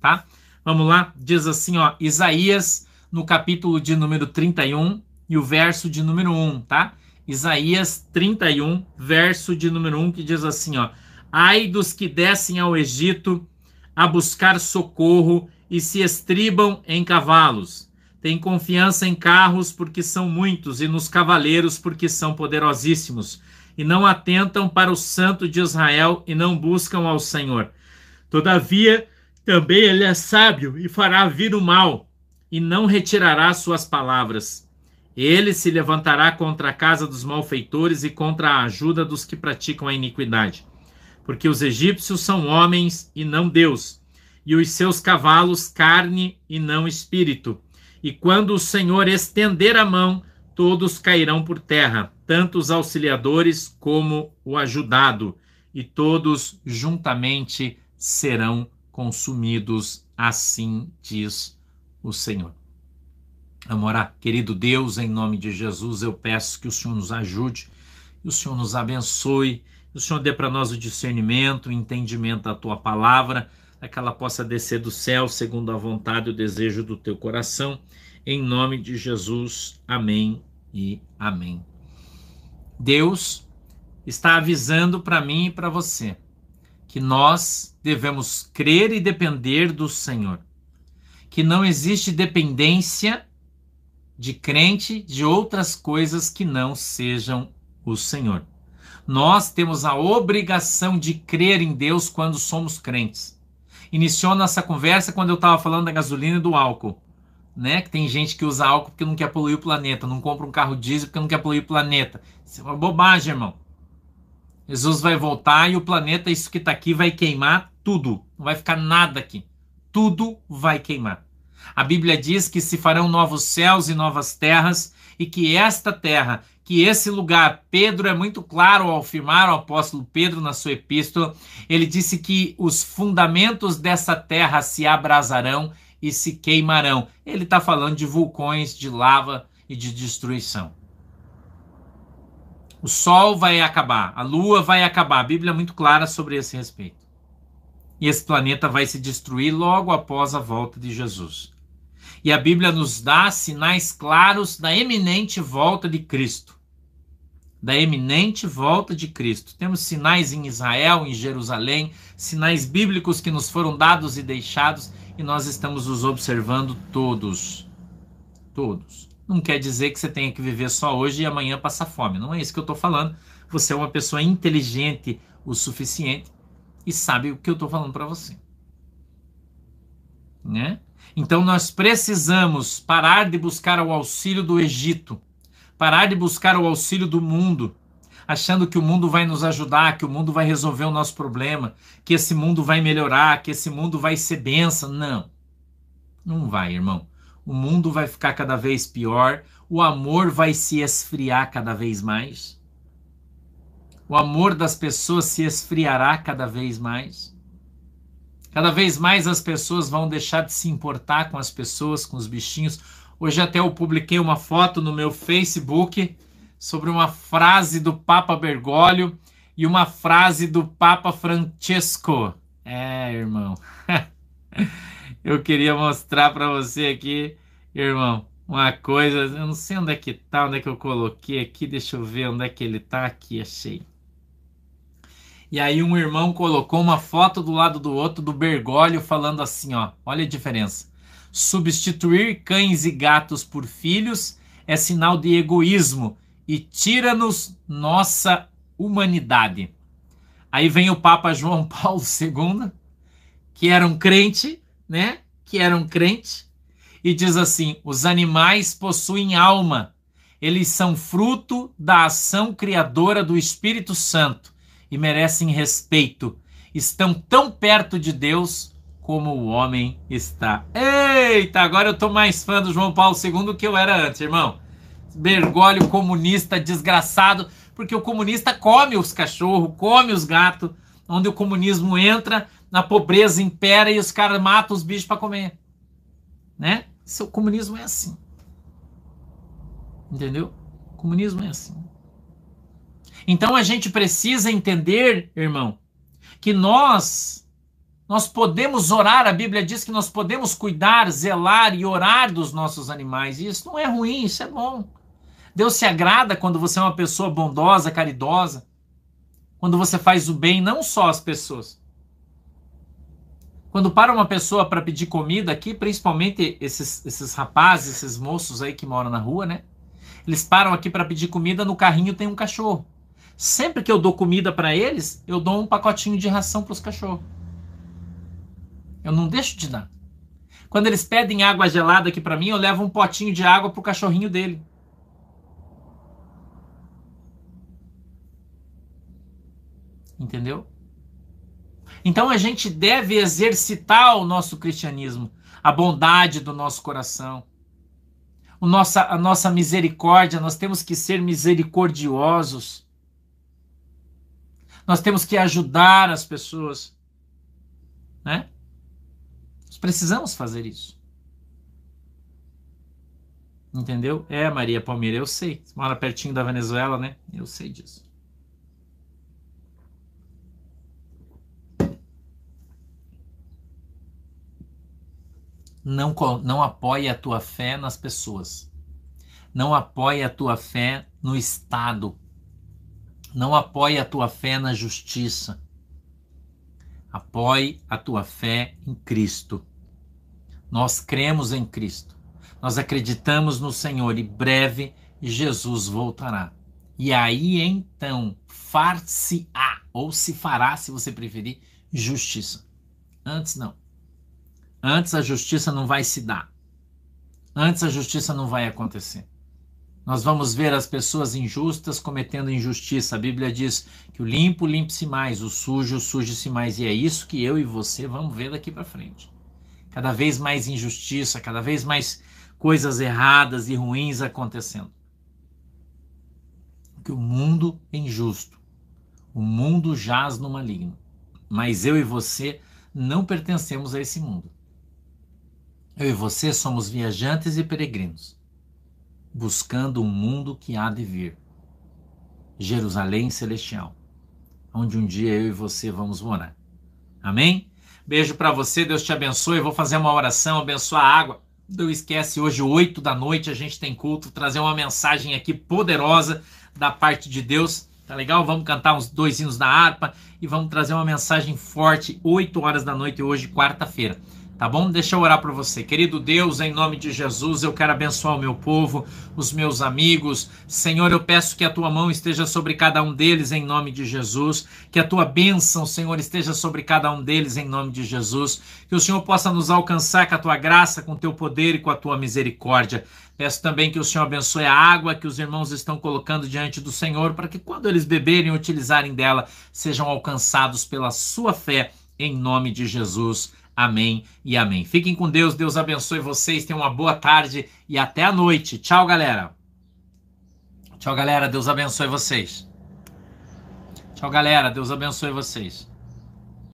tá? Vamos lá, diz assim, ó, Isaías, no capítulo de número 31 e o verso de número 1, tá? Isaías 31, verso de número 1, que diz assim, ó: Ai dos que descem ao Egito a buscar socorro e se estribam em cavalos. Têm confiança em carros porque são muitos e nos cavaleiros porque são poderosíssimos, e não atentam para o Santo de Israel e não buscam ao Senhor. Todavia, também ele é sábio e fará vir o mal, e não retirará suas palavras. Ele se levantará contra a casa dos malfeitores e contra a ajuda dos que praticam a iniquidade. Porque os egípcios são homens e não Deus, e os seus cavalos carne e não espírito. E quando o Senhor estender a mão, todos cairão por terra, tanto os auxiliadores como o ajudado, e todos juntamente serão consumidos, assim diz o Senhor. Orar. Querido Deus, em nome de Jesus, eu peço que o Senhor nos ajude, que o Senhor nos abençoe, que o Senhor dê para nós o discernimento, o entendimento da tua palavra, para que ela possa descer do céu segundo a vontade e o desejo do teu coração. Em nome de Jesus, amém e amém. Deus está avisando para mim e para você que nós devemos crer e depender do Senhor, que não existe dependência de crente de outras coisas que não sejam o Senhor. Nós temos a obrigação de crer em Deus quando somos crentes. Iniciou nossa conversa quando eu estava falando da gasolina e do álcool. Né? Que tem gente que usa álcool porque não quer poluir o planeta, não compra um carro diesel porque não quer poluir o planeta. Isso é uma bobagem, irmão. Jesus vai voltar e o planeta, isso que está aqui, vai queimar tudo. Não vai ficar nada aqui. Tudo vai queimar. A Bíblia diz que se farão novos céus e novas terras e que esta terra, que esse lugar, Pedro é muito claro ao afirmar, o apóstolo Pedro na sua epístola, ele disse que os fundamentos dessa terra se abrasarão e se queimarão. Ele está falando de vulcões, de lava e de destruição. O sol vai acabar, a lua vai acabar. A Bíblia é muito clara sobre esse respeito. E esse planeta vai se destruir logo após a volta de Jesus. E a Bíblia nos dá sinais claros da eminente volta de Cristo. Da eminente volta de Cristo. Temos sinais em Israel, em Jerusalém, sinais bíblicos que nos foram dados e deixados, e nós estamos os observando todos. Todos não quer dizer que você tenha que viver só hoje e amanhã passar fome. Não é isso que eu estou falando. Você é uma pessoa inteligente o suficiente e sabe o que eu estou falando para você. Né? Então nós precisamos parar de buscar o auxílio do Egito, parar de buscar o auxílio do mundo, achando que o mundo vai nos ajudar, que o mundo vai resolver o nosso problema, que esse mundo vai melhorar, que esse mundo vai ser benção. Não. Não vai, irmão o mundo vai ficar cada vez pior, o amor vai se esfriar cada vez mais. O amor das pessoas se esfriará cada vez mais. Cada vez mais as pessoas vão deixar de se importar com as pessoas, com os bichinhos. Hoje até eu publiquei uma foto no meu Facebook sobre uma frase do Papa Bergoglio e uma frase do Papa Francesco. É, irmão. eu queria mostrar para você aqui, irmão, uma coisa. Eu não sei onde é que tá, onde é que eu coloquei aqui. Deixa eu ver onde é que ele tá. Aqui, achei. E aí um irmão colocou uma foto do lado do outro do Bergoglio falando assim, ó, olha a diferença. Substituir cães e gatos por filhos é sinal de egoísmo e tira-nos nossa humanidade. Aí vem o Papa João Paulo II, que era um crente, né? Que era um crente, e diz assim: os animais possuem alma, eles são fruto da ação criadora do Espírito Santo e merecem respeito. Estão tão perto de Deus como o homem está. Eita, agora eu tô mais fã do João Paulo II do que eu era antes, irmão. Bergólio comunista desgraçado, porque o comunista come os cachorros, come os gatos, onde o comunismo entra, a pobreza impera e os caras matam os bichos para comer. Né? Seu comunismo é assim. Entendeu? O comunismo é assim. Então a gente precisa entender, irmão, que nós Nós podemos orar, a Bíblia diz que nós podemos cuidar, zelar e orar dos nossos animais. E isso não é ruim, isso é bom. Deus se agrada quando você é uma pessoa bondosa, caridosa, quando você faz o bem não só às pessoas. Quando para uma pessoa para pedir comida aqui, principalmente esses, esses rapazes, esses moços aí que moram na rua, né? Eles param aqui para pedir comida, no carrinho tem um cachorro. Sempre que eu dou comida para eles, eu dou um pacotinho de ração para os cachorros. Eu não deixo de dar. Quando eles pedem água gelada aqui para mim, eu levo um potinho de água pro cachorrinho dele. Entendeu? Então a gente deve exercitar o nosso cristianismo, a bondade do nosso coração, o nossa, a nossa misericórdia. Nós temos que ser misericordiosos. Nós temos que ajudar as pessoas, né? Nós precisamos fazer isso. Entendeu? É, Maria Palmeira, eu sei. Você mora pertinho da Venezuela, né? Eu sei disso. Não, não apoie a tua fé nas pessoas. Não apoie a tua fé no Estado. Não apoie a tua fé na justiça. Apoie a tua fé em Cristo. Nós cremos em Cristo. Nós acreditamos no Senhor e breve Jesus voltará. E aí então far-se-á, ou se fará, se você preferir, justiça. Antes não. Antes a justiça não vai se dar. Antes a justiça não vai acontecer. Nós vamos ver as pessoas injustas cometendo injustiça. A Bíblia diz que o limpo limpe-se mais, o sujo suje-se mais. E é isso que eu e você vamos ver daqui para frente. Cada vez mais injustiça, cada vez mais coisas erradas e ruins acontecendo. Que o mundo é injusto. O mundo jaz no maligno. Mas eu e você não pertencemos a esse mundo. Eu e você somos viajantes e peregrinos buscando um mundo que há de vir. Jerusalém celestial, onde um dia eu e você vamos morar. Amém? Beijo para você, Deus te abençoe. Eu vou fazer uma oração, abençoar a água. Não esquece, hoje, 8 da noite, a gente tem culto, trazer uma mensagem aqui poderosa da parte de Deus. Tá legal? Vamos cantar uns dois hinos da harpa e vamos trazer uma mensagem forte, 8 horas da noite, hoje, quarta-feira. Tá bom? Deixa eu orar para você. Querido Deus, em nome de Jesus, eu quero abençoar o meu povo, os meus amigos. Senhor, eu peço que a tua mão esteja sobre cada um deles em nome de Jesus, que a tua bênção, Senhor, esteja sobre cada um deles em nome de Jesus, que o Senhor possa nos alcançar com a tua graça, com o teu poder e com a tua misericórdia. Peço também que o Senhor abençoe a água que os irmãos estão colocando diante do Senhor, para que quando eles beberem e utilizarem dela, sejam alcançados pela sua fé, em nome de Jesus. Amém e amém. Fiquem com Deus, Deus abençoe vocês, tenham uma boa tarde e até a noite. Tchau, galera. Tchau, galera, Deus abençoe vocês. Tchau, galera, Deus abençoe vocês.